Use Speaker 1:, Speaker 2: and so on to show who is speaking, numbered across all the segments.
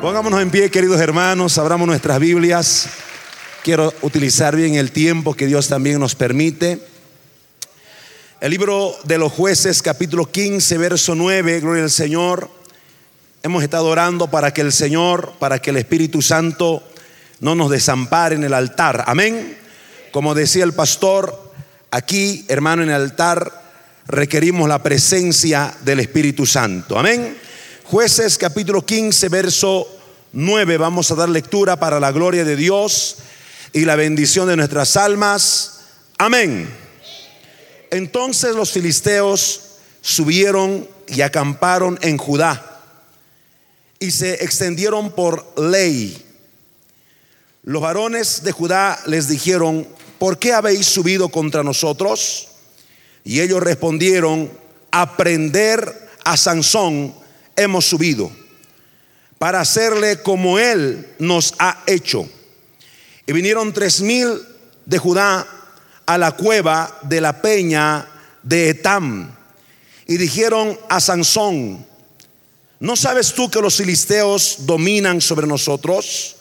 Speaker 1: Pongámonos en pie, queridos hermanos, abramos nuestras Biblias. Quiero utilizar bien el tiempo que Dios también nos permite. El libro de los jueces, capítulo 15, verso 9, gloria al Señor. Hemos estado orando para que el Señor, para que el Espíritu Santo no nos desampare en el altar. Amén. Como decía el pastor, aquí, hermano, en el altar requerimos la presencia del Espíritu Santo. Amén. Jueces capítulo 15, verso 9. Vamos a dar lectura para la gloria de Dios y la bendición de nuestras almas. Amén. Entonces los filisteos subieron y acamparon en Judá y se extendieron por ley. Los varones de Judá les dijeron, ¿por qué habéis subido contra nosotros? Y ellos respondieron, aprender a Sansón hemos subido para hacerle como él nos ha hecho. Y vinieron tres mil de Judá a la cueva de la peña de Etam y dijeron a Sansón, ¿no sabes tú que los filisteos dominan sobre nosotros?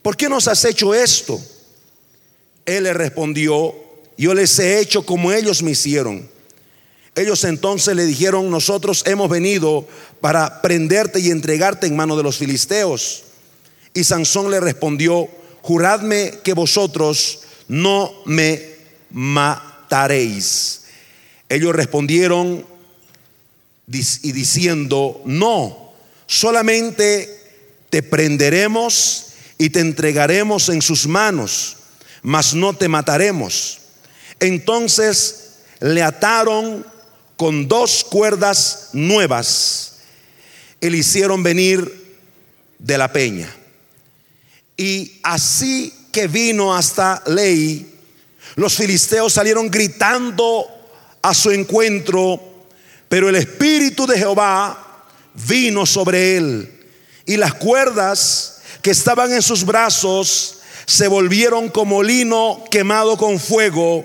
Speaker 1: ¿Por qué nos has hecho esto? Él le respondió, yo les he hecho como ellos me hicieron. Ellos entonces le dijeron, nosotros hemos venido para prenderte y entregarte en mano de los filisteos. Y Sansón le respondió, juradme que vosotros no me mataréis. Ellos respondieron y diciendo, no, solamente te prenderemos y te entregaremos en sus manos, mas no te mataremos. Entonces le ataron con dos cuerdas nuevas y le hicieron venir de la peña. Y así que vino hasta Ley, los filisteos salieron gritando a su encuentro, pero el Espíritu de Jehová vino sobre él y las cuerdas que estaban en sus brazos se volvieron como lino quemado con fuego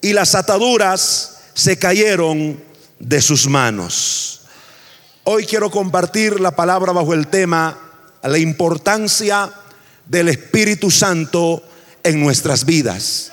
Speaker 1: y las ataduras se cayeron de sus manos. Hoy quiero compartir la palabra bajo el tema la importancia del Espíritu Santo en nuestras vidas.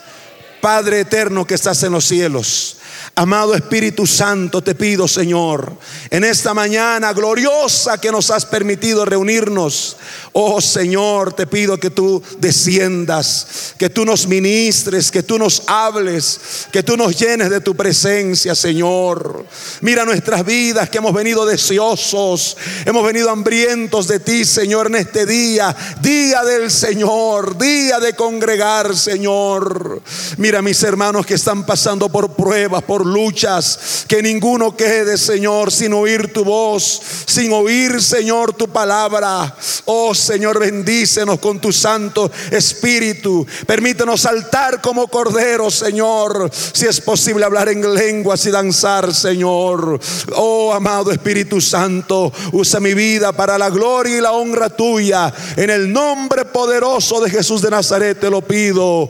Speaker 1: Padre eterno que estás en los cielos, Amado Espíritu Santo, te pido, Señor, en esta mañana gloriosa que nos has permitido reunirnos. Oh Señor, te pido que tú desciendas, que tú nos ministres, que tú nos hables, que tú nos llenes de tu presencia, Señor. Mira nuestras vidas que hemos venido deseosos, hemos venido hambrientos de ti, Señor, en este día, día del Señor, día de congregar, Señor. Mira mis hermanos que están pasando por pruebas, por luchas, que ninguno quede, Señor, sin oír tu voz, sin oír, Señor, tu palabra. Oh, Señor, bendícenos con tu Santo Espíritu. Permítenos saltar como corderos, Señor. Si es posible hablar en lenguas y danzar, Señor. Oh, amado Espíritu Santo, usa mi vida para la gloria y la honra tuya. En el nombre poderoso de Jesús de Nazaret te lo pido.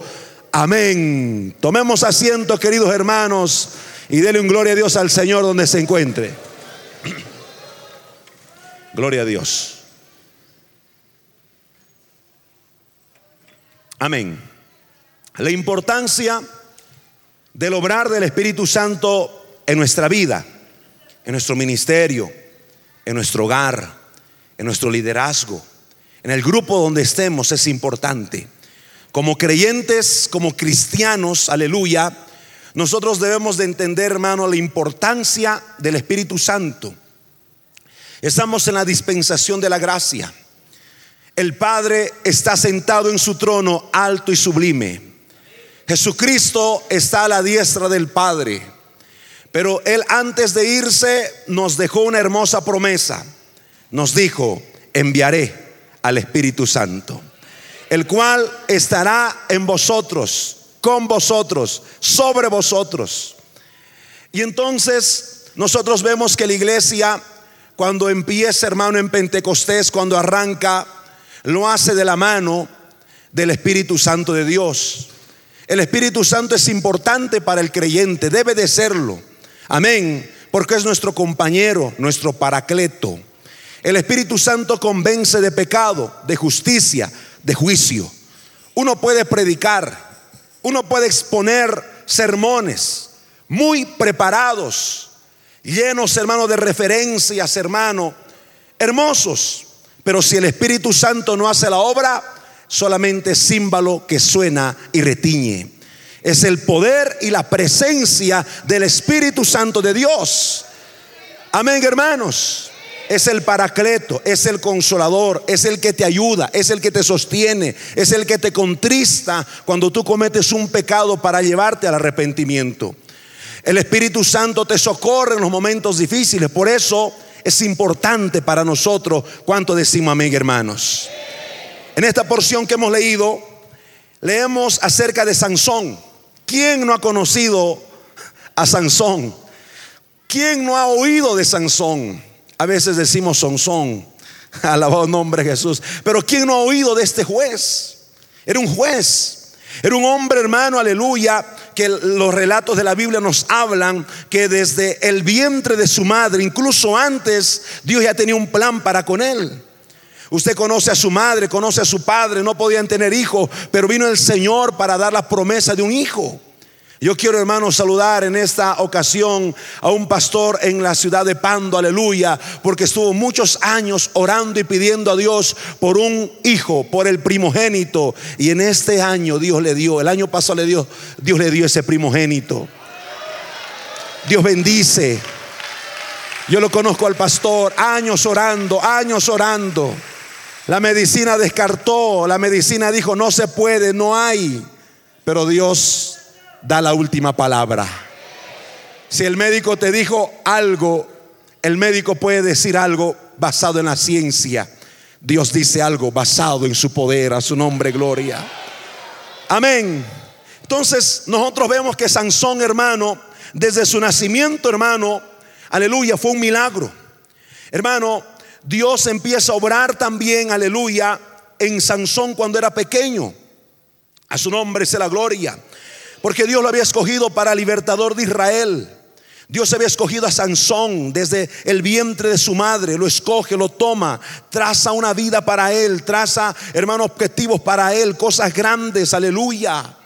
Speaker 1: Amén. Tomemos asiento, queridos hermanos, y denle un gloria a Dios al Señor donde se encuentre. Gloria a Dios. Amén. La importancia del obrar del Espíritu Santo en nuestra vida, en nuestro ministerio, en nuestro hogar, en nuestro liderazgo, en el grupo donde estemos es importante. Como creyentes, como cristianos, aleluya, nosotros debemos de entender, hermano, la importancia del Espíritu Santo. Estamos en la dispensación de la gracia. El Padre está sentado en su trono alto y sublime. Jesucristo está a la diestra del Padre. Pero Él antes de irse nos dejó una hermosa promesa. Nos dijo, enviaré al Espíritu Santo, el cual estará en vosotros, con vosotros, sobre vosotros. Y entonces nosotros vemos que la iglesia, cuando empieza, hermano, en Pentecostés, cuando arranca, lo hace de la mano del Espíritu Santo de Dios. El Espíritu Santo es importante para el creyente, debe de serlo. Amén, porque es nuestro compañero, nuestro paracleto. El Espíritu Santo convence de pecado, de justicia, de juicio. Uno puede predicar, uno puede exponer sermones muy preparados, llenos, hermano, de referencias, hermano, hermosos. Pero si el Espíritu Santo no hace la obra, solamente símbolo que suena y retiñe. Es el poder y la presencia del Espíritu Santo de Dios. Amén, hermanos. Es el paracleto, es el consolador, es el que te ayuda, es el que te sostiene, es el que te contrista cuando tú cometes un pecado para llevarte al arrepentimiento. El Espíritu Santo te socorre en los momentos difíciles. Por eso es importante para nosotros cuánto decimos amén, hermanos. En esta porción que hemos leído, leemos acerca de Sansón. ¿Quién no ha conocido a Sansón? ¿Quién no ha oído de Sansón? A veces decimos Sansón, alabado nombre de Jesús. Pero ¿quién no ha oído de este juez? Era un juez. Era un hombre hermano, aleluya, que los relatos de la Biblia nos hablan que desde el vientre de su madre, incluso antes, Dios ya tenía un plan para con él. Usted conoce a su madre, conoce a su padre, no podían tener hijos, pero vino el Señor para dar la promesa de un hijo. Yo quiero, hermano, saludar en esta ocasión a un pastor en la ciudad de Pando, aleluya, porque estuvo muchos años orando y pidiendo a Dios por un hijo, por el primogénito. Y en este año Dios le dio, el año pasado le dio, Dios le dio ese primogénito. Dios bendice. Yo lo conozco al pastor, años orando, años orando. La medicina descartó, la medicina dijo, no se puede, no hay. Pero Dios da la última palabra. Si el médico te dijo algo, el médico puede decir algo basado en la ciencia. Dios dice algo basado en su poder, a su nombre, gloria. Amén. Entonces nosotros vemos que Sansón, hermano, desde su nacimiento, hermano, aleluya, fue un milagro. Hermano, Dios empieza a obrar también, aleluya, en Sansón cuando era pequeño. A su nombre sea la gloria. Porque Dios lo había escogido para libertador de Israel. Dios había escogido a Sansón desde el vientre de su madre, lo escoge, lo toma, traza una vida para él, traza, hermano, objetivos para él, cosas grandes, aleluya.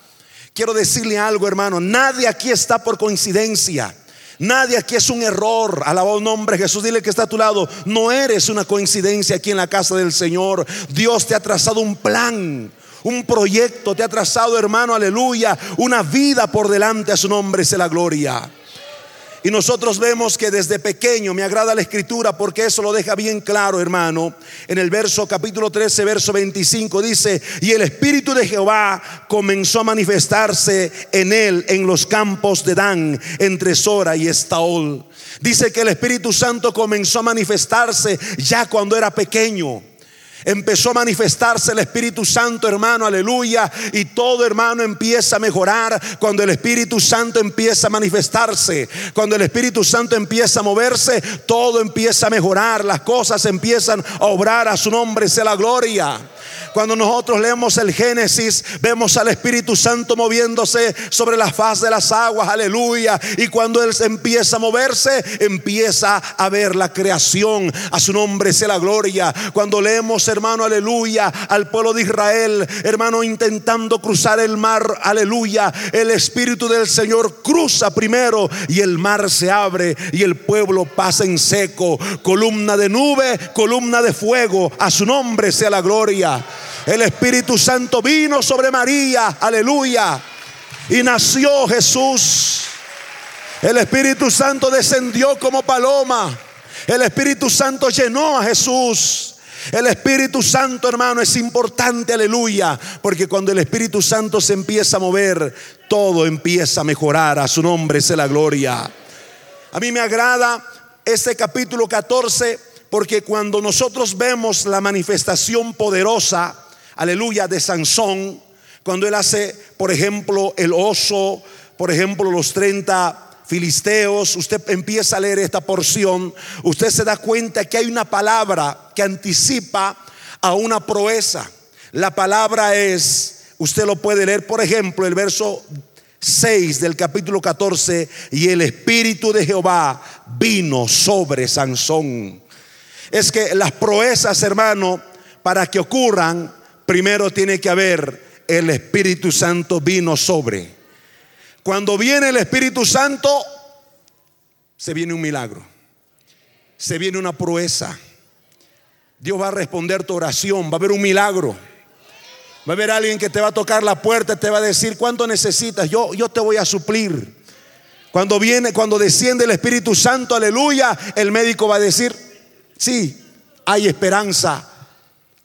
Speaker 1: Quiero decirle algo, hermano, nadie aquí está por coincidencia. Nadie aquí es un error. Alabado nombre Jesús. Dile que está a tu lado. No eres una coincidencia aquí en la casa del Señor. Dios te ha trazado un plan. Un proyecto te ha trazado, hermano, aleluya, una vida por delante a su nombre, es la gloria. Y nosotros vemos que desde pequeño me agrada la escritura porque eso lo deja bien claro, hermano. En el verso capítulo 13, verso 25 dice, y el Espíritu de Jehová comenzó a manifestarse en él en los campos de Dan, entre Sora y Estaol. Dice que el Espíritu Santo comenzó a manifestarse ya cuando era pequeño. Empezó a manifestarse el Espíritu Santo, hermano, aleluya. Y todo, hermano, empieza a mejorar cuando el Espíritu Santo empieza a manifestarse. Cuando el Espíritu Santo empieza a moverse, todo empieza a mejorar. Las cosas empiezan a obrar a su nombre, sea la gloria. Cuando nosotros leemos el Génesis, vemos al Espíritu Santo moviéndose sobre la faz de las aguas, aleluya. Y cuando Él empieza a moverse, empieza a ver la creación. A su nombre sea la gloria. Cuando leemos, hermano, aleluya, al pueblo de Israel, hermano, intentando cruzar el mar, aleluya, el Espíritu del Señor cruza primero y el mar se abre y el pueblo pasa en seco. Columna de nube, columna de fuego. A su nombre sea la gloria. El Espíritu Santo vino sobre María, aleluya. Y nació Jesús. El Espíritu Santo descendió como paloma. El Espíritu Santo llenó a Jesús. El Espíritu Santo, hermano, es importante, aleluya, porque cuando el Espíritu Santo se empieza a mover, todo empieza a mejorar. A su nombre sea la gloria. A mí me agrada este capítulo 14 porque cuando nosotros vemos la manifestación poderosa, aleluya, de Sansón, cuando él hace, por ejemplo, el oso, por ejemplo, los 30 filisteos, usted empieza a leer esta porción, usted se da cuenta que hay una palabra que anticipa a una proeza. La palabra es, usted lo puede leer, por ejemplo, el verso 6 del capítulo 14, y el Espíritu de Jehová vino sobre Sansón. Es que las proezas, hermano, para que ocurran, primero tiene que haber el Espíritu Santo vino sobre. Cuando viene el Espíritu Santo, se viene un milagro. Se viene una proeza. Dios va a responder tu oración, va a haber un milagro. Va a haber alguien que te va a tocar la puerta, te va a decir, ¿cuánto necesitas? Yo, yo te voy a suplir. Cuando viene, cuando desciende el Espíritu Santo, aleluya, el médico va a decir, sí, hay esperanza.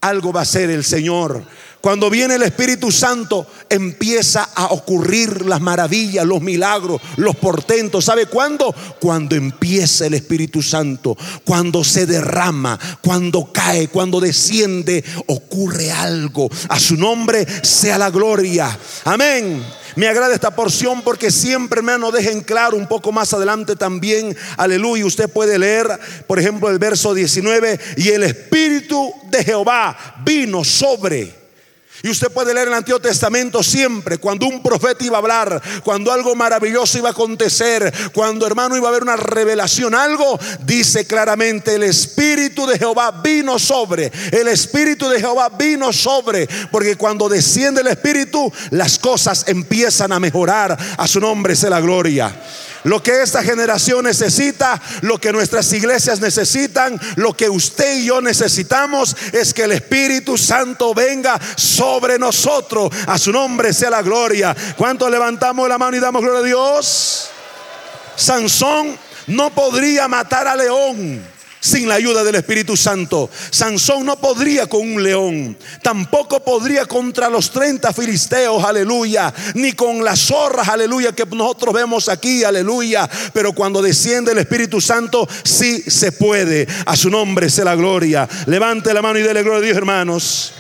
Speaker 1: Algo va a ser el Señor. Cuando viene el Espíritu Santo, empieza a ocurrir las maravillas, los milagros, los portentos. ¿Sabe cuándo? Cuando empieza el Espíritu Santo, cuando se derrama, cuando cae, cuando desciende, ocurre algo. A su nombre sea la gloria. Amén. Me agrada esta porción porque siempre, hermano, dejen claro un poco más adelante también, aleluya, usted puede leer, por ejemplo, el verso 19, y el Espíritu de Jehová vino sobre y usted puede leer el Antiguo Testamento siempre, cuando un profeta iba a hablar, cuando algo maravilloso iba a acontecer, cuando hermano iba a haber una revelación, algo, dice claramente, el Espíritu de Jehová vino sobre, el Espíritu de Jehová vino sobre, porque cuando desciende el Espíritu, las cosas empiezan a mejorar, a su nombre sea la gloria. Lo que esta generación necesita, lo que nuestras iglesias necesitan, lo que usted y yo necesitamos es que el Espíritu Santo venga sobre nosotros. A su nombre sea la gloria. ¿Cuánto levantamos la mano y damos gloria a Dios? Sansón no podría matar a León sin la ayuda del Espíritu Santo. Sansón no podría con un león, tampoco podría contra los 30 filisteos, aleluya, ni con las zorras, aleluya, que nosotros vemos aquí, aleluya. Pero cuando desciende el Espíritu Santo, sí se puede. A su nombre sea la gloria. Levante la mano y dele gloria a Dios, hermanos.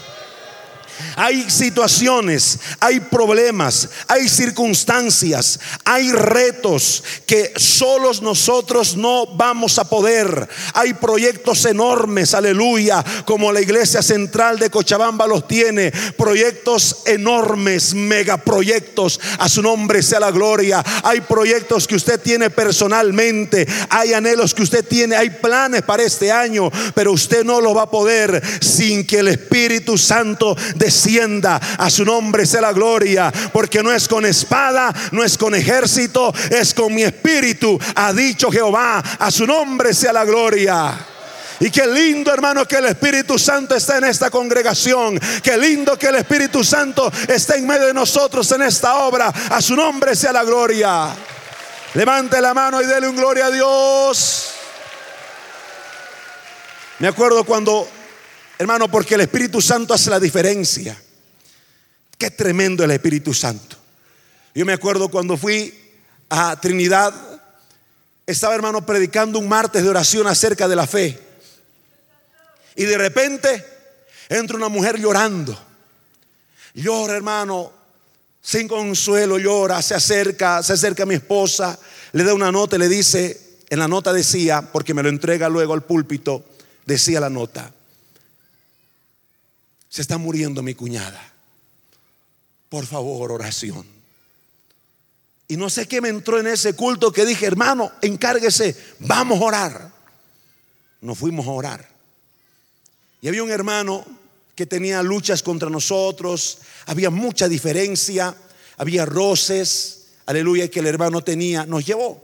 Speaker 1: Hay situaciones, hay problemas, hay circunstancias, hay retos que solos nosotros no vamos a poder. Hay proyectos enormes, aleluya, como la iglesia central de Cochabamba los tiene. Proyectos enormes, megaproyectos. A su nombre sea la gloria. Hay proyectos que usted tiene personalmente. Hay anhelos que usted tiene. Hay planes para este año. Pero usted no lo va a poder sin que el Espíritu Santo descienda. A su nombre sea la gloria, porque no es con espada, no es con ejército, es con mi espíritu, ha dicho Jehová. A su nombre sea la gloria. Y qué lindo, hermano, que el Espíritu Santo está en esta congregación. Qué lindo que el Espíritu Santo está en medio de nosotros en esta obra. A su nombre sea la gloria. Levante la mano y dele un gloria a Dios. Me acuerdo cuando Hermano, porque el Espíritu Santo hace la diferencia. Qué tremendo el Espíritu Santo. Yo me acuerdo cuando fui a Trinidad, estaba hermano predicando un martes de oración acerca de la fe. Y de repente entra una mujer llorando. Llora, hermano, sin consuelo, llora, se acerca, se acerca a mi esposa, le da una nota y le dice, en la nota decía, porque me lo entrega luego al púlpito, decía la nota, se está muriendo mi cuñada. Por favor, oración. Y no sé qué me entró en ese culto que dije, hermano, encárguese, vamos a orar. Nos fuimos a orar. Y había un hermano que tenía luchas contra nosotros, había mucha diferencia, había roces, aleluya, que el hermano tenía, nos llevó.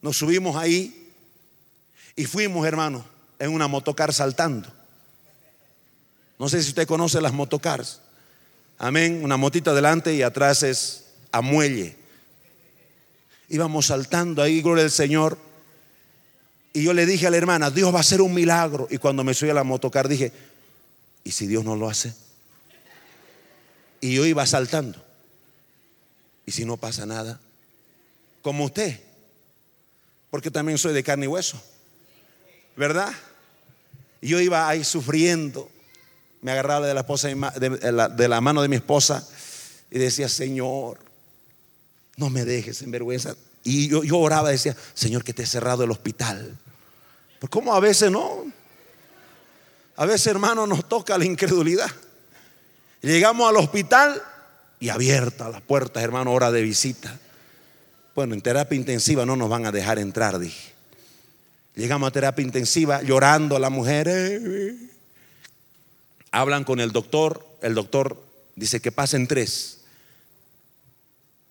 Speaker 1: Nos subimos ahí y fuimos, hermano, en una motocar saltando. No sé si usted conoce las motocars. Amén. Una motita adelante y atrás es a muelle. Íbamos saltando ahí, gloria al Señor. Y yo le dije a la hermana, Dios va a hacer un milagro. Y cuando me subí a la motocar dije, ¿y si Dios no lo hace? Y yo iba saltando. ¿Y si no pasa nada? Como usted. Porque también soy de carne y hueso. ¿Verdad? Yo iba ahí sufriendo. Me agarraba de la, mano de mi esposa y decía, Señor, no me dejes en vergüenza. Y yo, yo oraba decía, Señor, que te he cerrado el hospital. Pues como a veces no. A veces, hermano, nos toca la incredulidad. Llegamos al hospital y abierta las puertas, hermano, hora de visita. Bueno, en terapia intensiva no nos van a dejar entrar, dije. Llegamos a terapia intensiva llorando la mujer. Eh, hablan con el doctor. El doctor dice que pasen tres.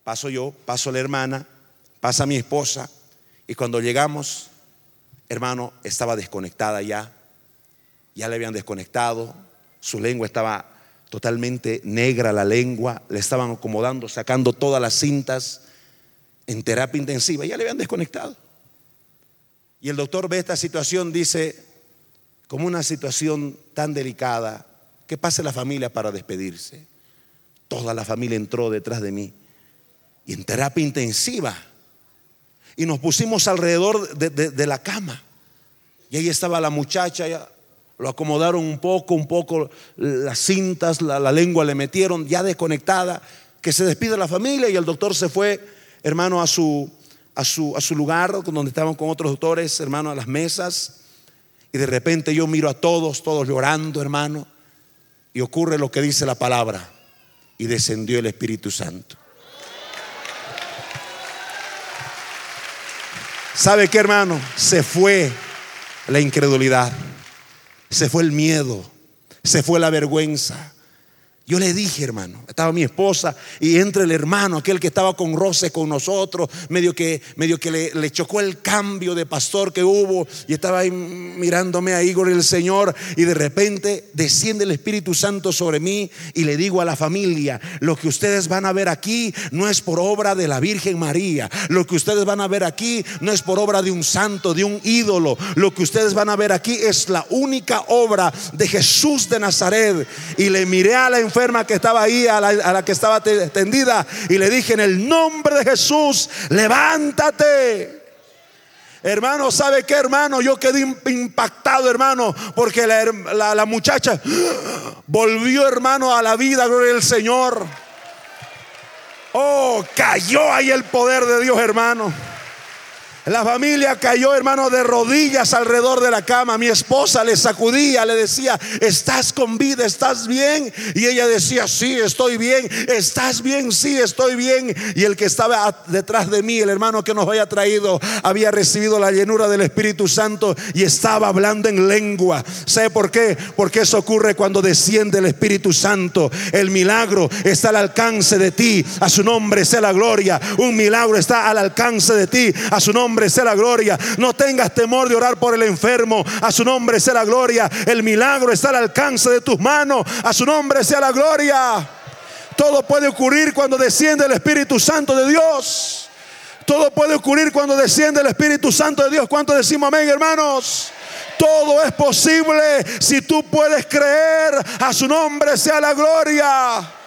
Speaker 1: Paso yo, paso la hermana, pasa mi esposa. Y cuando llegamos, hermano, estaba desconectada ya. Ya le habían desconectado. Su lengua estaba totalmente negra, la lengua. Le estaban acomodando, sacando todas las cintas en terapia intensiva. Ya le habían desconectado. Y el doctor ve esta situación, dice, como una situación tan delicada, que pase la familia para despedirse. Toda la familia entró detrás de mí y en terapia intensiva. Y nos pusimos alrededor de, la cama. Y ahí estaba la muchacha, ya lo acomodaron un poco, un poco las cintas, la, lengua le metieron, ya desconectada, que se despide la familia y el doctor se fue, hermano, a su, a su, a su lugar donde estaban con otros doctores, hermano, a las mesas. Y de repente yo miro a todos, todos llorando, hermano. Y ocurre lo que dice la palabra. Y descendió el Espíritu Santo. ¿Sabe qué, hermano? Se fue la incredulidad, se fue el miedo, se fue la vergüenza, yo le dije, hermano, estaba mi esposa y entre el hermano, aquel que estaba con roce con nosotros, medio que, medio que le, chocó el cambio de pastor que hubo y estaba ahí mirándome a Igor el Señor y de repente desciende el Espíritu Santo sobre mí y le digo a la familia, lo que ustedes van a ver aquí no es por obra de la Virgen María, lo que ustedes van a ver aquí no es por obra de un santo, de un ídolo, lo que ustedes van a ver aquí es la única obra de Jesús de Nazaret y le miré a la enfermedad que estaba ahí, a la, que estaba tendida, y le dije, en el nombre de Jesús, levántate. Hermano, ¿sabe qué, hermano? Yo quedé impactado, hermano, porque la, la, muchacha volvió, hermano, a la vida, gloria al Señor. Oh, cayó ahí el poder de Dios, hermano. La familia cayó, hermano, de rodillas alrededor de la cama. Mi esposa le sacudía, le decía, ¿estás con vida? ¿Estás bien? Y ella decía, sí, estoy bien. ¿Estás bien? Sí, estoy bien. Y el que estaba detrás de mí, el hermano que nos había traído, había recibido la llenura del Espíritu Santo y estaba hablando en lengua. ¿Sabe por qué? Porque eso ocurre cuando desciende el Espíritu Santo. El milagro está al alcance de ti. A su nombre sea la gloria. Un milagro está al alcance de ti. A su nombre nombre sea la gloria. No tengas temor de orar por el enfermo. A su nombre sea la gloria. El milagro está al alcance de tus manos. A su nombre sea la gloria. Todo puede ocurrir cuando desciende el Espíritu Santo de Dios. Todo puede ocurrir cuando desciende el Espíritu Santo de Dios. ¿Cuánto decimos amén, hermanos? Todo es posible si tú puedes creer. A su nombre sea la gloria.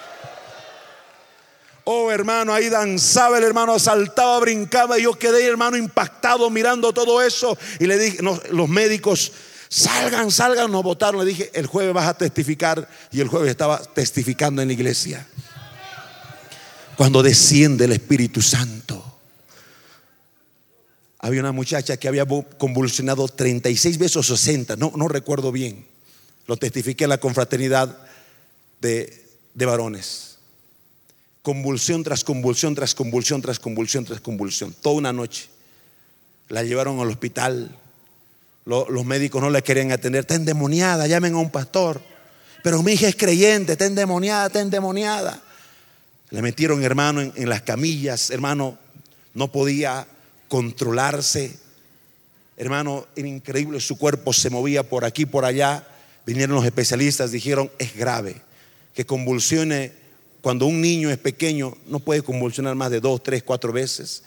Speaker 1: Oh hermano, ahí danzaba el hermano, saltaba, brincaba y yo quedé hermano impactado mirando todo eso y le dije, los médicos, salgan, salgan, nos votaron, le dije, el jueves vas a testificar y el jueves estaba testificando en la iglesia. Cuando desciende el Espíritu Santo. Había una muchacha que había convulsionado 36 veces o 60, no, no recuerdo bien. Lo testifiqué en la confraternidad de, de varones convulsión tras convulsión, tras convulsión, tras convulsión, tras convulsión, toda una noche. La llevaron al hospital. Los, médicos no la querían atender. Está endemoniada, llamen a un pastor. Pero mi hija es creyente, está endemoniada, está endemoniada. Le metieron, hermano, en, en las camillas. Hermano, no podía controlarse. Hermano, era increíble, su cuerpo se movía por aquí, por allá. Vinieron los especialistas, dijeron, es grave, que convulsione cuando un niño es pequeño, no puede convulsionar más de dos, tres, cuatro veces.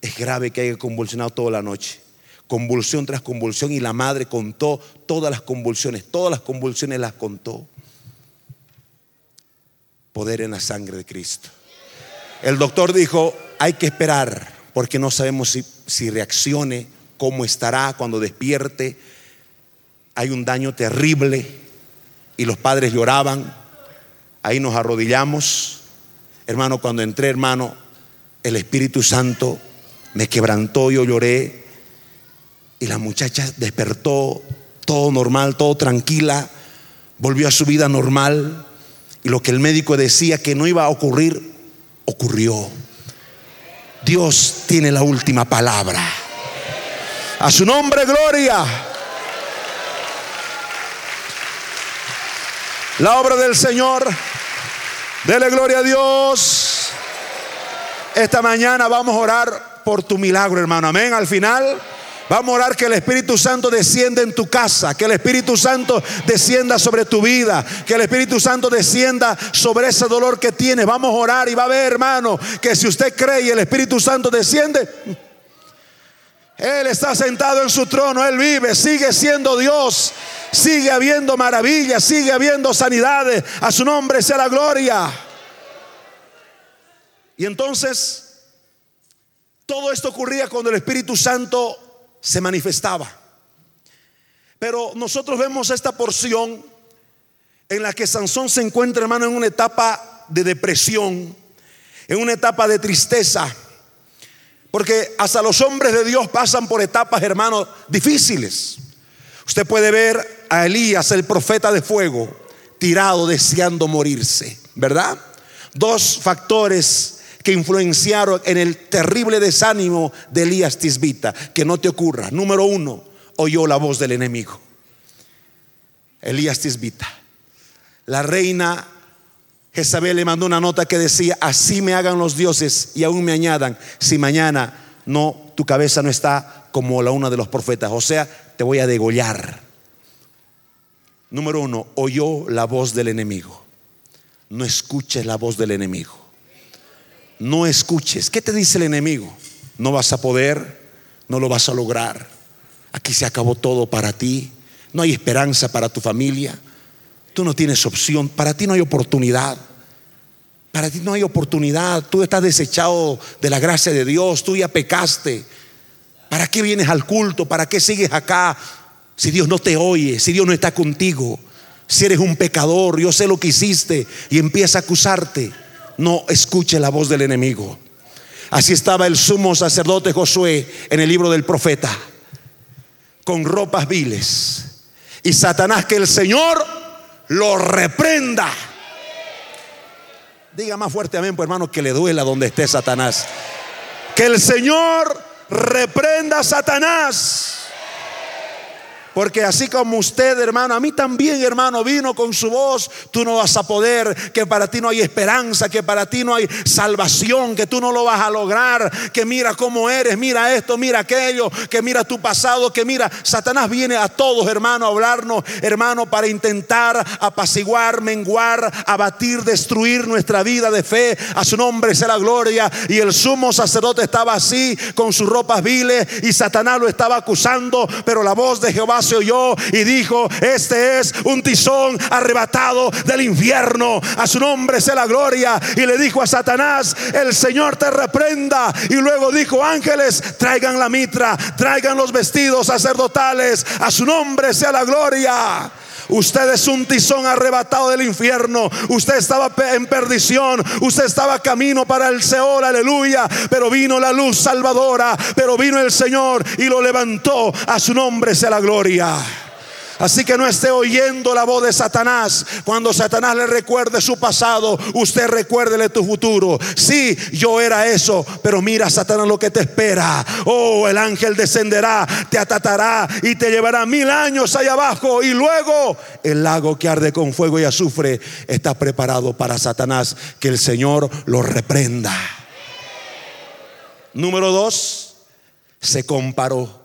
Speaker 1: Es grave que haya convulsionado toda la noche. convulsión tras convulsión y la madre contó todas las convulsiones, todas las convulsiones las contó. Poder en la sangre de Cristo. El doctor dijo, hay que esperar porque no sabemos si, si reaccione, cómo estará cuando despierte. Hay un daño terrible y los padres lloraban. Ahí nos arrodillamos. Hermano, cuando entré, hermano, el Espíritu Santo me quebrantó, yo lloré. Y la muchacha despertó, todo normal, todo tranquila, volvió a su vida normal. Y lo que el médico decía que no iba a ocurrir, ocurrió. Dios tiene la última palabra. A su nombre, gloria. La obra del Señor. Dele gloria a Dios. Esta mañana vamos a orar por tu milagro, hermano. Amén. Al final Vamos a orar que el Espíritu Santo descienda en tu casa, que el Espíritu Santo descienda sobre tu vida, que el Espíritu Santo descienda sobre ese dolor que tienes. Vamos a orar y va a ver, hermano, que si usted cree y el Espíritu Santo desciende, Él está sentado en su trono, Él vive, sigue siendo Dios, sigue habiendo maravillas, sigue habiendo sanidades. A su nombre sea la gloria. Y entonces, todo esto ocurría cuando el Espíritu Santo se manifestaba. Pero nosotros vemos esta porción en la que Sansón se encuentra, hermano, en una etapa de depresión, en una etapa de tristeza. Porque hasta los hombres de Dios pasan por etapas, hermanos, difíciles. Usted puede ver a Elías, el profeta de fuego, tirado deseando morirse, ¿verdad? Dos factores que influenciaron en el terrible desánimo de Elías Tisbita. Que no te ocurra. Número uno, oyó la voz del enemigo. Elías Tisbita. La reina Jezabel le mandó una nota que decía, así me hagan los dioses y aún me añadan, si mañana no, tu cabeza no está como la una de los profetas. O sea, te voy a degollar. Número uno, oyó la voz del enemigo. No escuches la voz del enemigo no escuches. ¿Qué te dice el enemigo? No vas a poder, no lo vas a lograr. Aquí se acabó todo para ti. No hay esperanza para tu familia. Tú no tienes opción. Para ti no hay oportunidad. Para ti no hay oportunidad. Tú estás desechado de la gracia de Dios. Tú ya pecaste. ¿Para qué vienes al culto? ¿Para qué sigues acá? Si Dios no te oye, si Dios no está contigo, si eres un pecador, yo sé lo que hiciste y empieza a acusarte no escuche la voz del enemigo. Así estaba el sumo sacerdote Josué en el libro del profeta, con ropas viles. Y Satanás, que el Señor lo reprenda. Diga más fuerte amén, pues hermano, que le duela donde esté Satanás. Que el Señor reprenda a Satanás. Porque así como usted, hermano, a mí también, hermano, vino con su voz, tú no vas a poder, que para ti no hay esperanza, que para ti no hay salvación, que tú no lo vas a lograr, que mira cómo eres, mira esto, mira aquello, que mira tu pasado, que mira, Satanás viene a todos, hermano, a hablarnos, hermano, para intentar apaciguar, menguar, abatir, destruir nuestra vida de fe. A su nombre sea la gloria. Y el sumo sacerdote estaba así, con sus ropas viles, y Satanás lo estaba acusando, pero la voz de Jehová se oyó y dijo, este es un tizón arrebatado del infierno. A su nombre sea la gloria. Y le dijo a Satanás, el Señor te reprenda. Y luego dijo, ángeles, traigan la mitra, traigan los vestidos sacerdotales. A su nombre sea la gloria. Usted es un tizón arrebatado del infierno. Usted estaba en perdición. Usted estaba camino para el Seol, aleluya. Pero vino la luz salvadora. Pero vino el Señor y lo levantó. A su nombre sea la gloria. Así que no esté oyendo la voz de Satanás. Cuando Satanás le recuerde su pasado, usted recuérdele tu futuro. Sí, yo era eso, pero mira, Satanás, lo que te espera. Oh, el ángel descenderá, te atatará y te llevará mil años allá abajo. Y luego el lago que arde con fuego y azufre está preparado para Satanás. Que el Señor lo reprenda. Número dos, se comparó.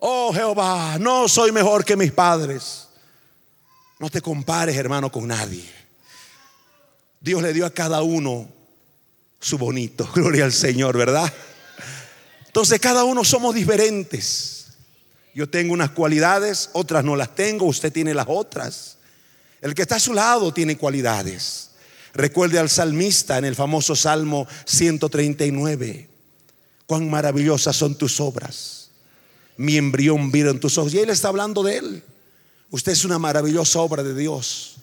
Speaker 1: Oh Jehová, no soy mejor que mis padres. No te compares, hermano, con nadie. Dios le dio a cada uno su bonito. Gloria al Señor, ¿verdad? Entonces cada uno somos diferentes. Yo tengo unas cualidades, otras no las tengo, usted tiene las otras. El que está a su lado tiene cualidades. Recuerde al salmista en el famoso Salmo 139. Cuán maravillosas son tus obras. Mi embrión vieron tus ojos. Y él está hablando de él. Usted es una maravillosa obra de Dios.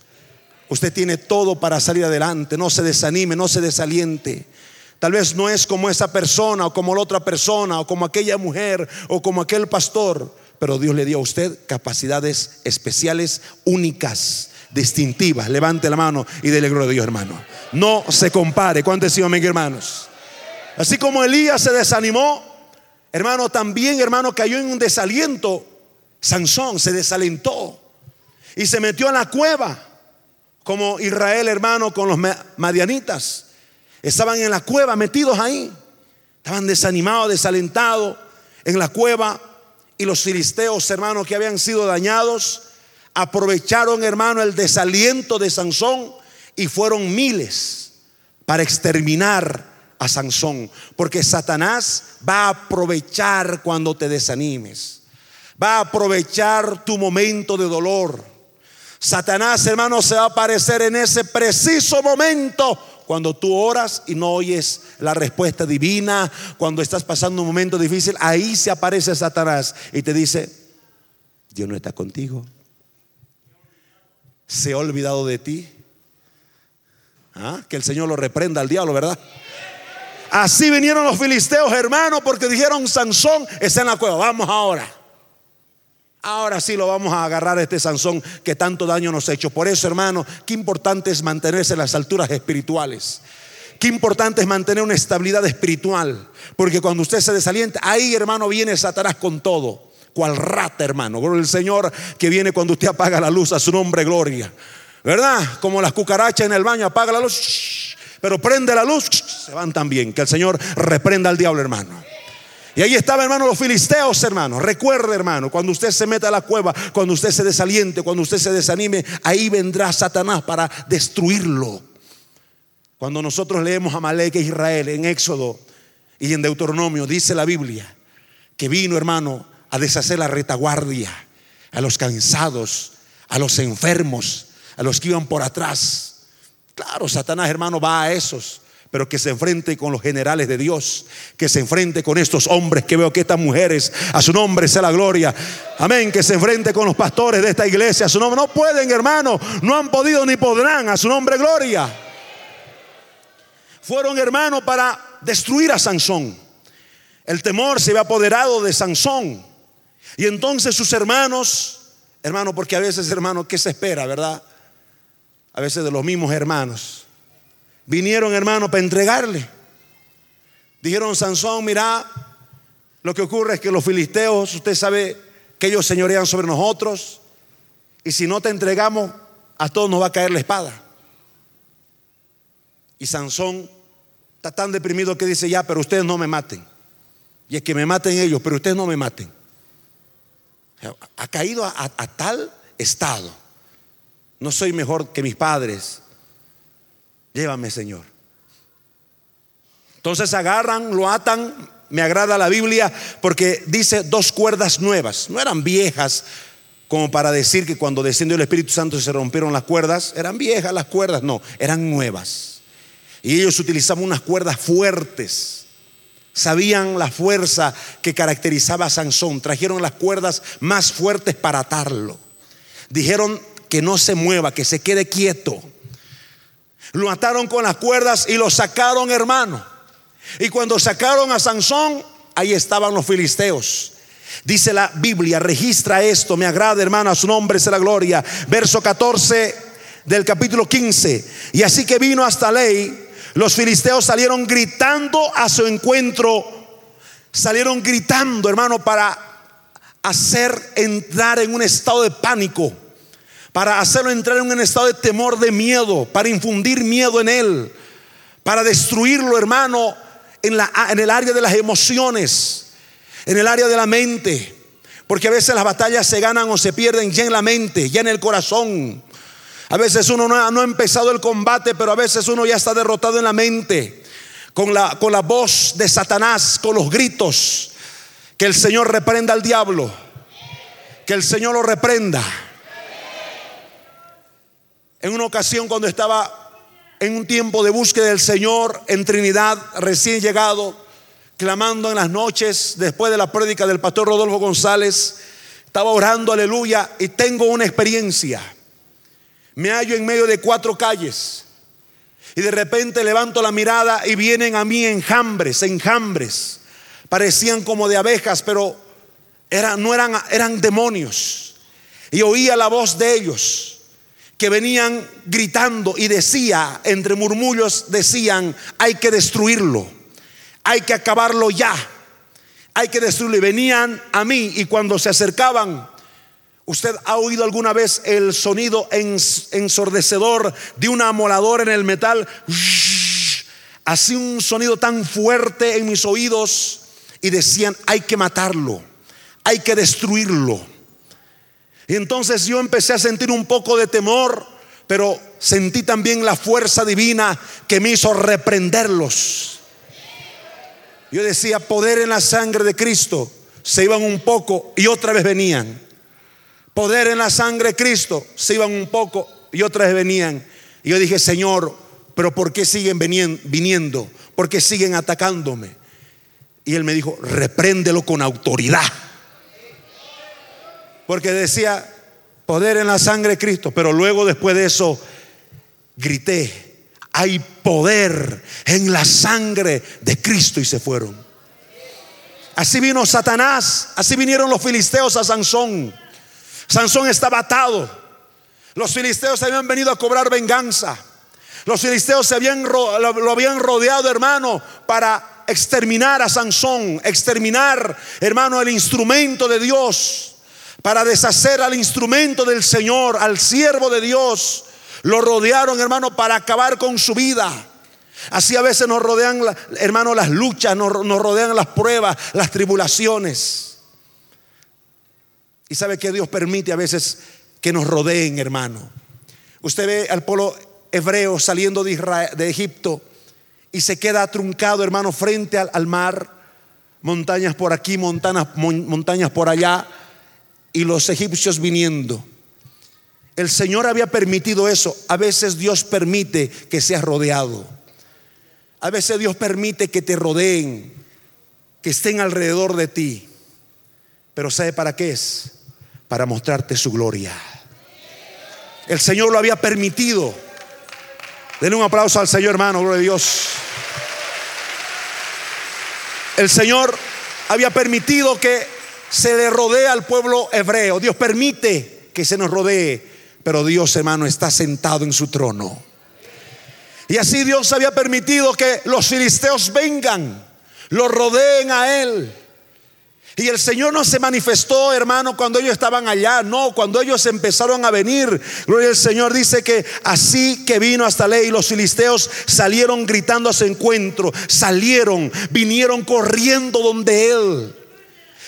Speaker 1: Usted tiene todo para salir adelante. No se desanime, no se desaliente. Tal vez no es como esa persona o como la otra persona o como aquella mujer o como aquel pastor, pero Dios le dio a usted capacidades especiales, únicas, distintivas. Levante la mano y dele gloria a Dios, hermano. No se compare. ¿Cuántos decimos, amén, hermanos? Así como Elías se desanimó, hermano, también, hermano, cayó en un desaliento. Sansón se desalentó y se metió en la cueva, como Israel, hermano, con los madianitas. Estaban en la cueva metidos ahí. Estaban desanimados, desalentados en la cueva. Y los filisteos, hermanos, que habían sido dañados, aprovecharon, hermano, el desaliento de Sansón y fueron miles para exterminar a Sansón. Porque Satanás va a aprovechar cuando te desanimes. Va a aprovechar tu momento de dolor. Satanás, hermano, se va a aparecer en ese preciso momento cuando tú oras y no oyes la respuesta divina, cuando estás pasando un momento difícil, ahí se aparece Satanás y te dice, Dios no está contigo. Se ha olvidado de ti. ¿Ah? Que el Señor lo reprenda al diablo, ¿verdad? Así vinieron los filisteos, hermanos, porque dijeron, Sansón está en la cueva, vamos ahora. Ahora sí lo vamos a agarrar a este Sansón que tanto daño nos ha hecho. Por eso, hermano, qué importante es mantenerse en las alturas espirituales. Qué importante es mantener una estabilidad espiritual. Porque cuando usted se desalienta, ahí, hermano, viene Satanás con todo. Cual rata, hermano. El Señor que viene cuando usted apaga la luz a su nombre, gloria. ¿Verdad? Como las cucarachas en el baño, apaga la luz, pero prende la luz, se van también. Que el Señor reprenda al diablo, hermano. Y ahí estaban, hermano, los filisteos, hermano. Recuerde, hermano, cuando usted se meta a la cueva, cuando usted se desaliente, cuando usted se desanime, ahí vendrá Satanás para destruirlo. Cuando nosotros leemos a Malek e Israel en Éxodo y en Deuteronomio, dice la Biblia que vino, hermano, a deshacer la retaguardia, a los cansados, a los enfermos, a los que iban por atrás. Claro, Satanás, hermano, va a esos pero que se enfrente con los generales de Dios, que se enfrente con estos hombres que veo que estas mujeres, a su nombre sea la gloria. Amén, que se enfrente con los pastores de esta iglesia, a su nombre. No pueden, hermano, no han podido ni podrán, a su nombre gloria. Fueron, hermanos, para destruir a Sansón. El temor se había apoderado de Sansón. Y entonces sus hermanos, hermano, porque a veces, hermano, ¿qué se espera, verdad? A veces de los mismos hermanos vinieron, hermano, para entregarle. Dijeron, Sansón, mira, lo que ocurre es que los filisteos, usted sabe que ellos señorean sobre nosotros, y si no te entregamos, a todos nos va a caer la espada. Y Sansón está tan deprimido que dice, ya, pero ustedes no me maten. Y es que me maten ellos, pero ustedes no me maten. Ha caído a, a tal estado. No soy mejor que mis padres, Llévame, Señor. Entonces agarran, lo atan. Me agrada la Biblia porque dice dos cuerdas nuevas. No eran viejas como para decir que cuando descendió el Espíritu Santo se rompieron las cuerdas. Eran viejas las cuerdas, no, eran nuevas. Y ellos utilizaban unas cuerdas fuertes. Sabían la fuerza que caracterizaba a Sansón. Trajeron las cuerdas más fuertes para atarlo. Dijeron que no se mueva, que se quede quieto. Lo ataron con las cuerdas y lo sacaron, hermano. Y cuando sacaron a Sansón, ahí estaban los filisteos. Dice la Biblia, registra esto, me agrada, hermano, a su nombre la gloria. Verso 14 del capítulo 15. Y así que vino hasta ley, los filisteos salieron gritando a su encuentro. Salieron gritando, hermano, para hacer entrar en un estado de pánico para hacerlo entrar en un estado de temor, de miedo, para infundir miedo en él, para destruirlo, hermano, en, la, en el área de las emociones, en el área de la mente. Porque a veces las batallas se ganan o se pierden ya en la mente, ya en el corazón. A veces uno no ha, no ha empezado el combate, pero a veces uno ya está derrotado en la mente con la, con la voz de Satanás, con los gritos. Que el Señor reprenda al diablo. Que el Señor lo reprenda. En una ocasión cuando estaba en un tiempo de búsqueda del Señor en Trinidad, recién llegado, clamando en las noches después de la prédica del pastor Rodolfo González, estaba orando, aleluya, y tengo una experiencia. Me hallo en medio de cuatro calles y de repente levanto la mirada y vienen a mí enjambres, enjambres. Parecían como de abejas, pero no eran, eran demonios. Y oía la voz de ellos que venían gritando y decía, entre murmullos decían, hay que destruirlo, hay que acabarlo ya, hay que destruirlo. Y venían a mí y cuando se acercaban, ¿usted ha oído alguna vez el sonido ensordecedor de una amoladora en el metal? Así un sonido tan fuerte en mis oídos y decían, hay que matarlo, hay que destruirlo. Y entonces yo empecé a sentir un poco de temor, pero sentí también la fuerza divina que me hizo reprenderlos. Yo decía, poder en la sangre de Cristo. Se iban un poco y otra vez venían. Poder en la sangre de Cristo. Se iban un poco y otra vez venían. Y yo dije, Señor, pero ¿por qué siguen viniendo? ¿Por qué siguen atacándome? Y él me dijo, repréndelo con autoridad. Porque decía, poder en la sangre de Cristo. Pero luego después de eso, grité, hay poder en la sangre de Cristo y se fueron. Así vino Satanás, así vinieron los filisteos a Sansón. Sansón estaba atado. Los filisteos habían venido a cobrar venganza. Los filisteos se habían, lo habían rodeado, hermano, para exterminar a Sansón, exterminar, hermano, el instrumento de Dios para deshacer al instrumento del Señor, al siervo de Dios. Lo rodearon, hermano, para acabar con su vida. Así a veces nos rodean, hermano, las luchas, nos, rodean las pruebas, las tribulaciones. Y sabe que Dios permite a veces que nos rodeen, hermano. Usted ve al pueblo hebreo saliendo de, Egipto y se queda truncado, hermano, frente al, al mar. Montañas por aquí, montañas por allá y los egipcios viniendo. El Señor había permitido eso. A veces Dios permite que seas rodeado. A veces Dios permite que te rodeen, que estén alrededor de ti. Pero ¿sabe para qué es? Para mostrarte su gloria. El Señor lo había permitido. Denle un aplauso al Señor, hermano, gloria a Dios. El Señor había permitido que se le rodea al pueblo hebreo. Dios permite que se nos rodee, pero Dios, hermano, está sentado en su trono. Y así Dios había permitido que los filisteos vengan, lo rodeen a él. Y el Señor no se manifestó, hermano, cuando ellos estaban allá. No, cuando ellos empezaron a venir. Gloria al Señor dice que así que vino hasta ley, los filisteos salieron gritando a su encuentro. Salieron, vinieron corriendo donde Él.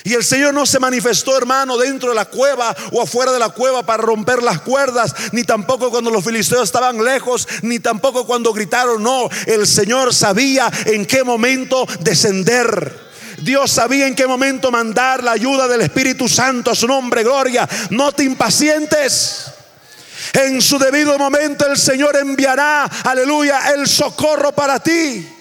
Speaker 1: Y el Señor no se manifestó, hermano, dentro de la cueva o afuera de la cueva para romper las cuerdas, ni tampoco cuando los filisteos estaban lejos, ni tampoco cuando gritaron. No, el Señor sabía en qué momento descender. Dios sabía en qué momento mandar la ayuda del Espíritu Santo a su nombre, gloria. No te impacientes. En su debido momento el Señor enviará, aleluya, el socorro para ti.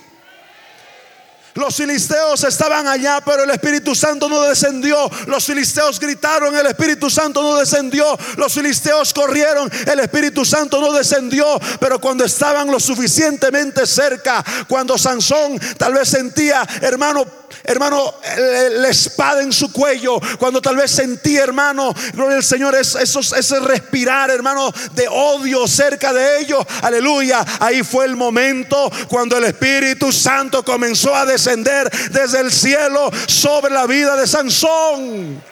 Speaker 1: Los filisteos estaban allá, pero el Espíritu Santo no descendió. Los filisteos gritaron, el Espíritu Santo no descendió. Los filisteos corrieron, el Espíritu Santo no descendió. Pero cuando estaban lo suficientemente cerca, cuando Sansón tal vez sentía, hermano, hermano, la espada en su cuello, cuando tal vez sentía, hermano, gloria al Señor, ese respirar, hermano, de odio cerca de ellos, aleluya, ahí fue el momento cuando el Espíritu Santo comenzó a descender desde el cielo sobre la vida de Sansón.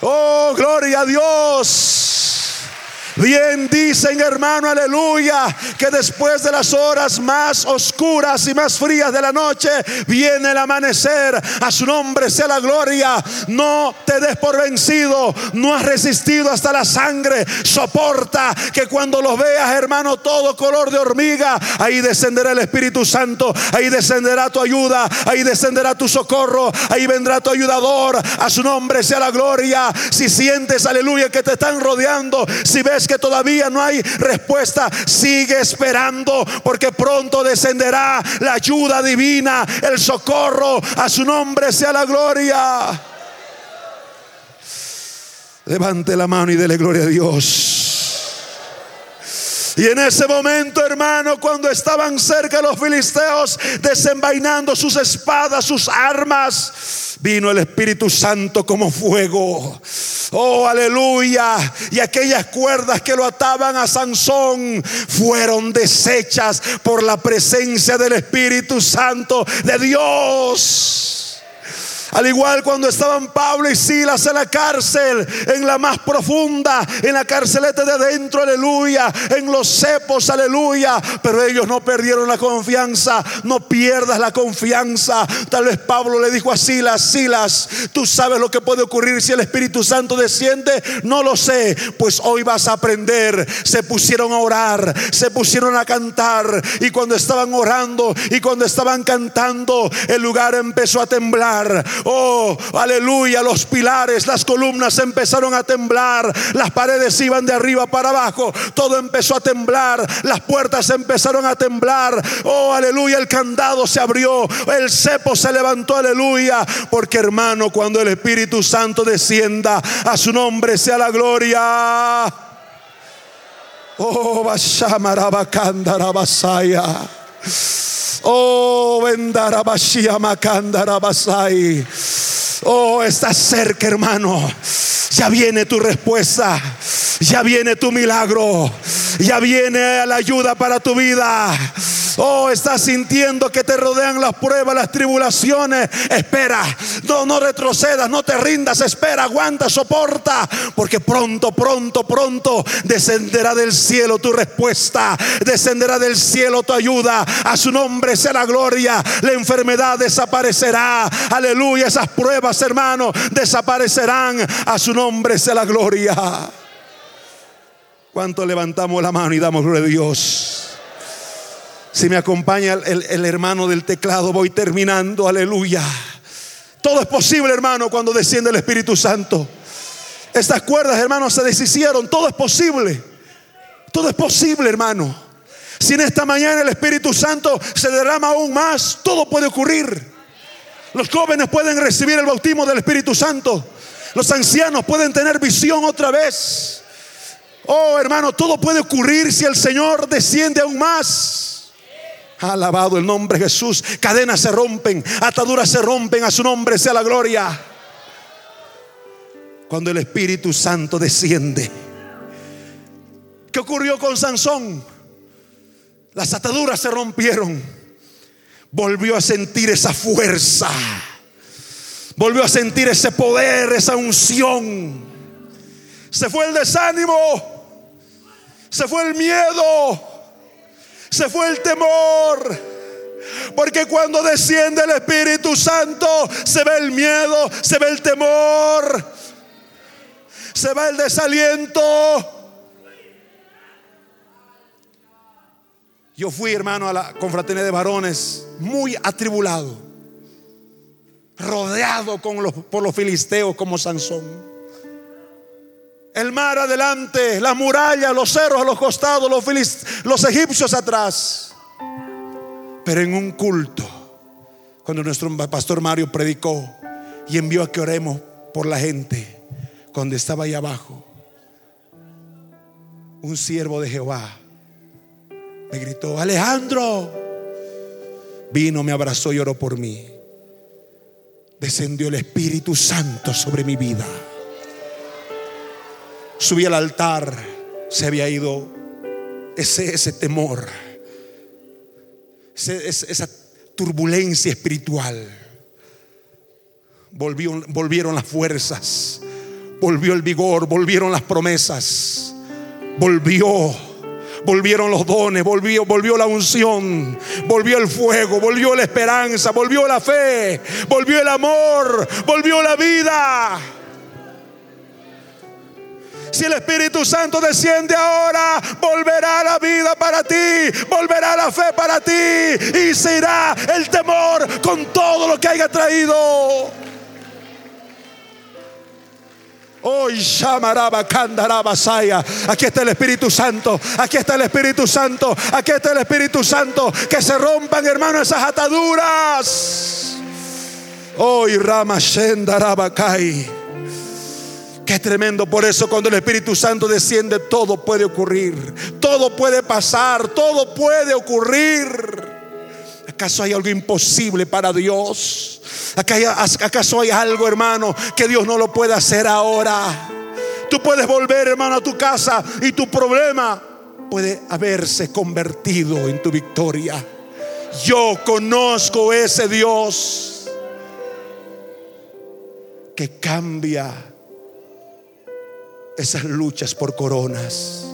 Speaker 1: Oh, gloria a Dios. Bien dicen, hermano, aleluya, que después de las horas más oscuras y más frías de la noche viene el amanecer. A su nombre sea la gloria. No te des por vencido. No has resistido hasta la sangre. Soporta que cuando los veas, hermano, todo color de hormiga, ahí descenderá el Espíritu Santo. Ahí descenderá tu ayuda. Ahí descenderá tu socorro. Ahí vendrá tu ayudador. A su nombre sea la gloria. Si sientes, aleluya, que te están rodeando. Si ves que todavía no hay respuesta, sigue esperando. Porque pronto descenderá la ayuda divina. El socorro. A su nombre sea la gloria. Levante la mano y dele gloria a Dios. Y en ese momento, hermano, cuando estaban cerca los filisteos desenvainando sus espadas, sus armas, vino el Espíritu Santo como fuego. Oh, aleluya. Y aquellas cuerdas que lo ataban a Sansón fueron deshechas por la presencia del Espíritu Santo de Dios. Al igual cuando estaban Pablo y Silas en la cárcel, en la más profunda, en la carceleta de adentro, aleluya, en los cepos, aleluya. Pero ellos no perdieron la confianza, no pierdas la confianza. Tal vez Pablo le dijo a Silas, Silas, tú sabes lo que puede ocurrir si el Espíritu Santo desciende. No lo sé, pues hoy vas a aprender. Se pusieron a orar, se pusieron a cantar. Y cuando estaban orando y cuando estaban cantando, el lugar empezó a temblar. Oh, aleluya, los pilares, las columnas empezaron a temblar, las paredes iban de arriba para abajo, todo empezó a temblar, las puertas empezaron a temblar. Oh, aleluya, el candado se abrió, el cepo se levantó, aleluya, porque hermano, cuando el Espíritu Santo descienda, a su nombre sea la gloria. Oh, Basaya. Oh, Basai. Oh, está cerca, hermano. Ya viene tu respuesta. Ya viene tu milagro. Ya viene la ayuda para tu vida. Oh, estás sintiendo que te rodean las pruebas, las tribulaciones. Espera, no, no retrocedas, no te rindas. Espera, aguanta, soporta. Porque pronto, pronto, pronto descenderá del cielo tu respuesta. Descenderá del cielo tu ayuda. A su nombre será gloria. La enfermedad desaparecerá. Aleluya. Esas pruebas, hermano, desaparecerán. A su nombre será gloria. ¿Cuánto levantamos la mano y damos gloria a Dios? Si me acompaña el, hermano del teclado, voy terminando, aleluya. Todo es posible, hermano, cuando desciende el Espíritu Santo. Estas cuerdas, hermanos, se deshicieron. Todo es posible. Todo es posible, hermano. Si en esta mañana el Espíritu Santo se derrama aún más, todo puede ocurrir. Los jóvenes pueden recibir el bautismo del Espíritu Santo. Los ancianos pueden tener visión otra vez. Oh, hermano, todo puede ocurrir si el Señor desciende aún más. Alabado el nombre de Jesús. Cadenas se rompen, ataduras se rompen. A su nombre sea la gloria. Cuando el Espíritu Santo desciende. ¿Qué ocurrió con Sansón? Las ataduras se rompieron. Volvió a sentir esa fuerza. Volvió a sentir ese poder, esa unción. Se fue el desánimo. Se fue el miedo se fue el temor. Porque cuando desciende el Espíritu Santo, se ve el miedo, se ve el temor, se ve el desaliento. Yo fui, hermano, a la confraternidad de varones muy atribulado, rodeado por los filisteos como Sansón el mar adelante, la muralla, los cerros a los costados, los, los egipcios atrás. Pero en un culto, cuando nuestro pastor Mario predicó y envió a que oremos por la gente, cuando estaba ahí abajo, un siervo de Jehová me gritó, Alejandro, vino, me abrazó y oró por mí. Descendió el Espíritu Santo sobre mi vida subí al altar, se había ido ese, ese temor, esa turbulencia espiritual. volvieron las fuerzas, volvió el vigor, volvieron las promesas, volvió. Volvieron los dones, volvió, volvió la unción, volvió el fuego, volvió la esperanza, volvió la fe, volvió el amor, volvió la vida. Si el Espíritu Santo desciende ahora, volverá la vida para ti, volverá la fe para ti y se irá el temor con todo lo que haya traído. Hoy llamaraba candaraba saya. Aquí está el Espíritu Santo. Aquí está el Espíritu Santo. Aquí está el Espíritu Santo. Que se rompan, hermano, esas ataduras. Hoy Rama. Qué tremendo. Por eso cuando el Espíritu Santo desciende, todo puede ocurrir. Todo puede pasar. Todo puede ocurrir. ¿Acaso hay algo imposible para Dios? ¿Acaso hay algo, hermano, que Dios no lo puede hacer ahora? Tú puedes volver, hermano, a tu casa y tu problema puede haberse convertido en tu victoria. Yo conozco ese Dios que cambia esas luchas por coronas.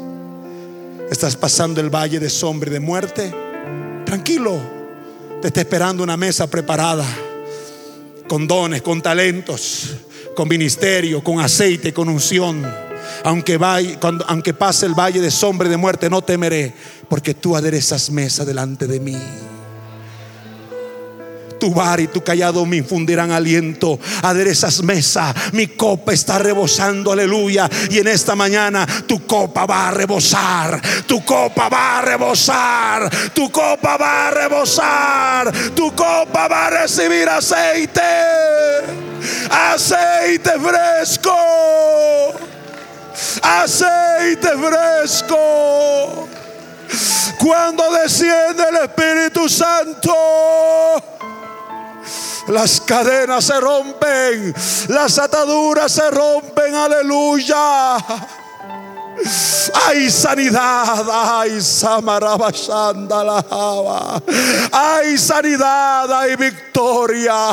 Speaker 1: Estás pasando el valle de sombra y de muerte. Tranquilo te está esperando una mesa preparada con dones, con talentos, con ministerio, con aceite, con unción. Aunque, vaya, aunque pase el valle de sombra y de muerte, no temeré, porque tú aderezas mesa delante de mí tu bar y tu callado me infundirán aliento. Aderezas mesa, mi copa está rebosando, aleluya. Y en esta mañana tu copa va a rebosar, tu copa va a rebosar, tu copa va a rebosar, tu copa va a recibir aceite, aceite fresco, aceite fresco. Cuando desciende el Espíritu Santo, las cadenas se rompen, las ataduras se rompen, aleluya. Hay sanidad, hay samarabashanda Hay sanidad, hay victoria.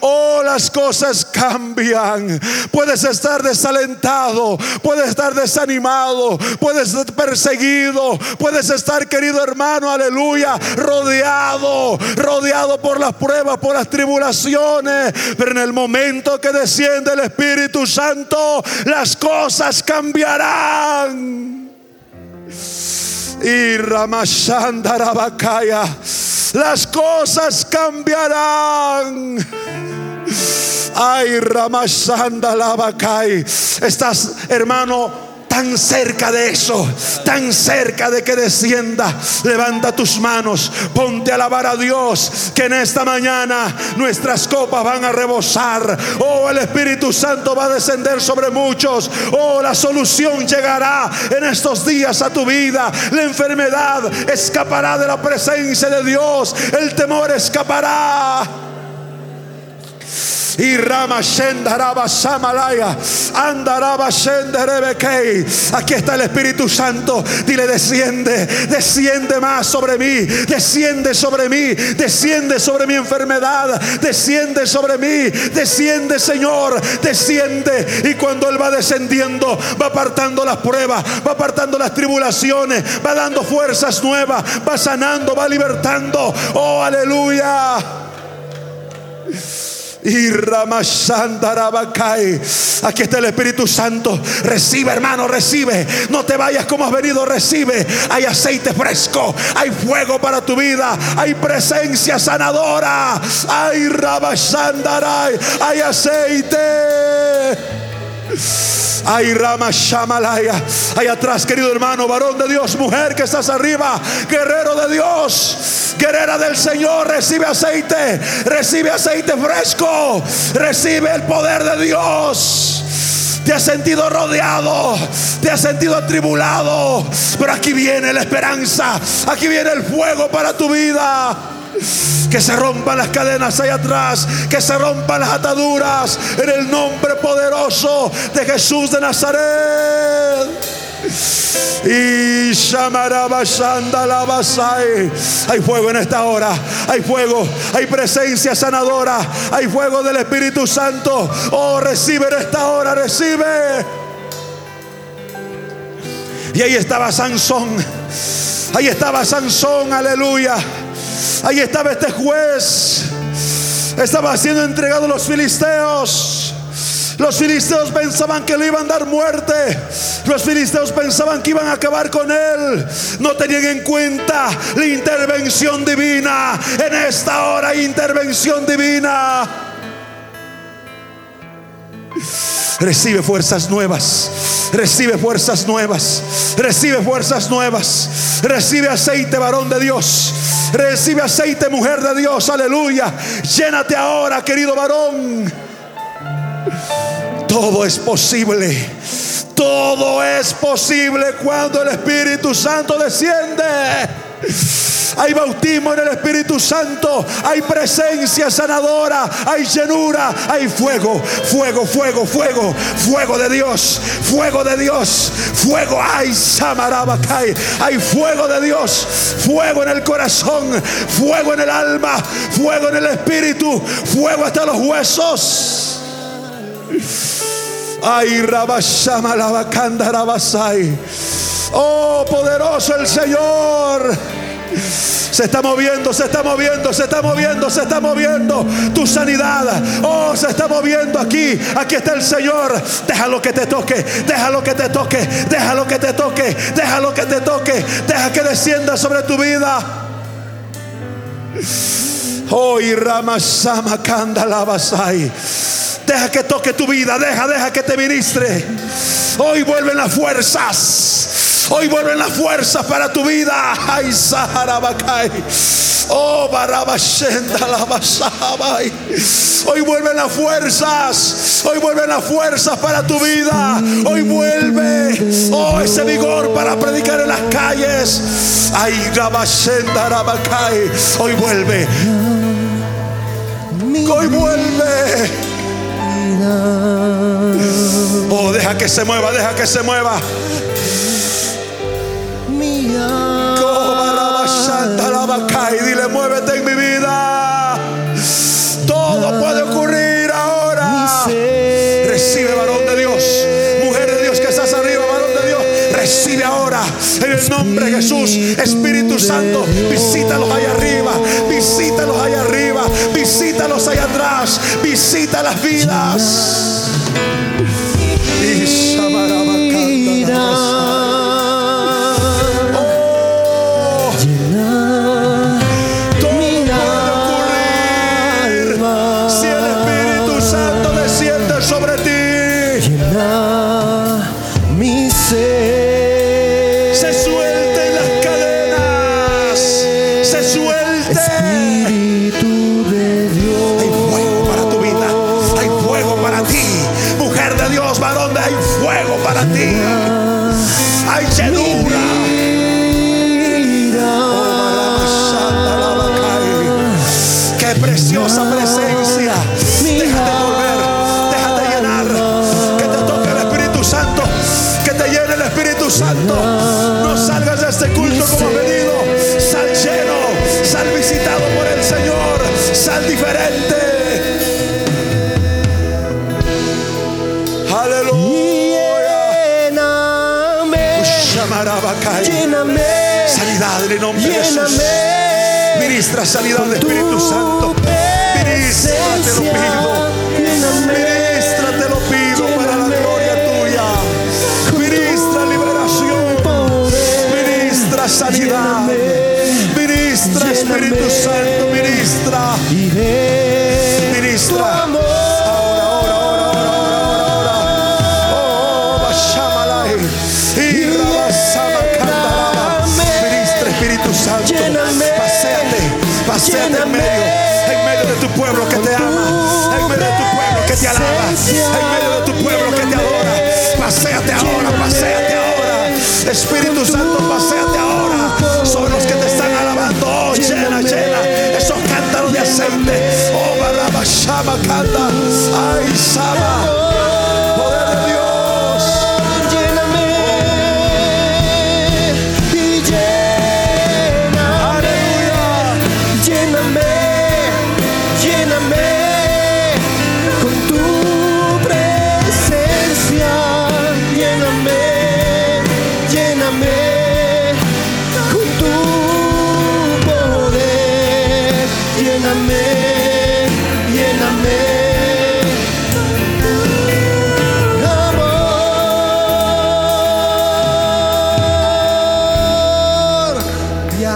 Speaker 1: Oh, las cosas cambian. Puedes estar desalentado, puedes estar desanimado, puedes estar perseguido, puedes estar, querido hermano, aleluya, rodeado, rodeado por las pruebas, por las tribulaciones. Pero en el momento que desciende el Espíritu Santo, las cosas cambiarán. Y Ramashandarabakaya las cosas cambiarán. Ay, Ramasanda Lavacay. Estás, hermano tan cerca de eso, tan cerca de que descienda. Levanta tus manos, ponte a alabar a Dios, que en esta mañana nuestras copas van a rebosar. Oh, el Espíritu Santo va a descender sobre muchos. Oh, la solución llegará en estos días a tu vida. La enfermedad escapará de la presencia de Dios. El temor escapará. Y Rama Shendaraba Samalaya. Andaraba Shenderebekei. Aquí está el Espíritu Santo. Dile, desciende, desciende más sobre mí. Desciende sobre mí. Desciende sobre mi enfermedad. Desciende sobre mí. Desciende, Señor. Desciende. Y cuando Él va descendiendo, va apartando las pruebas, va apartando las tribulaciones, va dando fuerzas nuevas, va sanando, va libertando. Oh, aleluya. Y Ramashandarabacay. Aquí está el Espíritu Santo. Recibe, hermano, recibe. No te vayas como has venido, recibe. Hay aceite fresco. Hay fuego para tu vida. Hay presencia sanadora. Hay Ramashandaray. Hay aceite. Ay, Rama Shamalaya. Ahí atrás, querido hermano, varón de Dios, mujer que estás arriba, guerrero de Dios, guerrera del Señor, recibe aceite, recibe aceite fresco, recibe el poder de Dios. Te has sentido rodeado, te has sentido atribulado, pero aquí viene la esperanza, aquí viene el fuego para tu vida. Que se rompan las cadenas ahí atrás. Que se rompan las ataduras. En el nombre poderoso de Jesús de Nazaret. Y Hay fuego en esta hora. Hay fuego. Hay presencia sanadora. Hay fuego del Espíritu Santo. Oh, recibe en esta hora. Recibe. Y ahí estaba Sansón. Ahí estaba Sansón, aleluya. Ahí estaba este juez. Estaba siendo entregado a los filisteos. Los filisteos pensaban que le iban a dar muerte. Los filisteos pensaban que iban a acabar con él. No tenían en cuenta la intervención divina. En esta hora, intervención divina. Recibe fuerzas nuevas. Recibe fuerzas nuevas. Recibe fuerzas nuevas. Recibe aceite, varón de Dios. Recibe aceite, mujer de Dios. Aleluya. Llénate ahora, querido varón. Todo es posible. Todo es posible cuando el Espíritu Santo desciende. Hay bautismo en el Espíritu Santo. Hay presencia sanadora. Hay llenura. Hay fuego. Fuego, fuego, fuego. Fuego de Dios. Fuego de Dios. Fuego. Hay Samarabacay. Hay fuego de Dios. Fuego en el corazón. Fuego en el alma. Fuego en el espíritu. Fuego hasta los huesos. Ay, Rabashama Lavacanda Rabasai. Oh, poderoso el Señor. Se está moviendo, se está moviendo, se está moviendo, se está moviendo tu sanidad. Oh, se está moviendo aquí. Aquí está el Señor. Déjalo que te toque, déjalo que te toque, déjalo que te toque, déjalo que te toque. Deja que descienda sobre tu vida. Oh, y Ramasama Lavasai. Deja que toque tu vida. Deja, deja que te ministre. Hoy vuelven las fuerzas. Hoy vuelven las fuerzas para tu vida. Ay, Saharabacay. Oh, Barabashenda Labasabai. Hoy vuelven las fuerzas. Hoy vuelven las fuerzas para tu vida. Hoy vuelve. Oh, ese vigor para predicar en las calles. Ay, Rabashenda Rabacay. Hoy vuelve. Hoy vuelve. Oh, deja que se mueva, deja que se mueva. Y dile, muévete en mi vida. Todo puede ocurrir Recibe ahora. En el nombre de Jesús. Espíritu Santo, visítalos allá arriba. Visítalos allá arriba. Visítalos allá atrás. Visita las vidas.
Speaker 2: Lléname,
Speaker 1: Sanidad en el nombre de Jesús. Ministra sanidad del
Speaker 2: Tu
Speaker 1: Espíritu Santo. Ministra, te lo pido. Ministra, te lo pido para la gloria tuya. Ministra liberación. Ministra sanidad.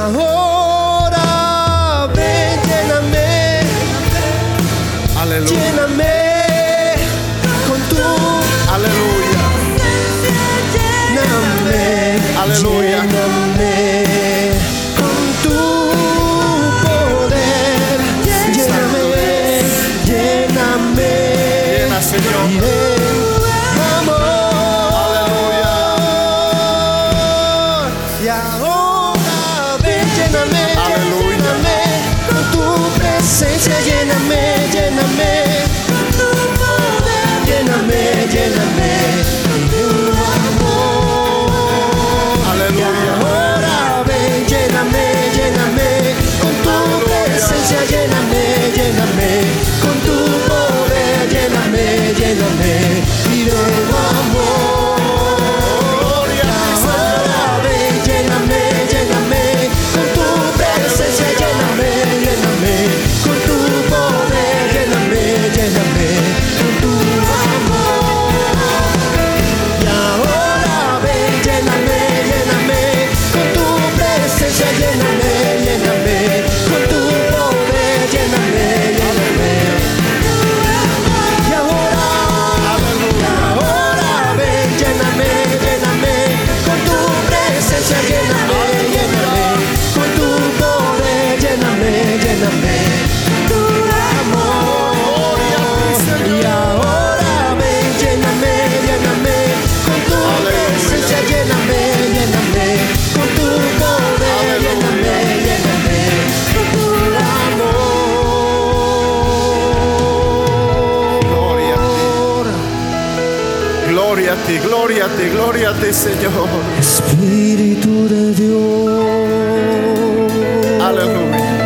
Speaker 1: ahora
Speaker 2: ven, lléname,
Speaker 3: Aleluya.
Speaker 2: lléname con tu,
Speaker 3: aleluya,
Speaker 2: lléname,
Speaker 3: aleluya. A ti, Señor.
Speaker 2: Espíritu de Dios.
Speaker 3: Aleluya.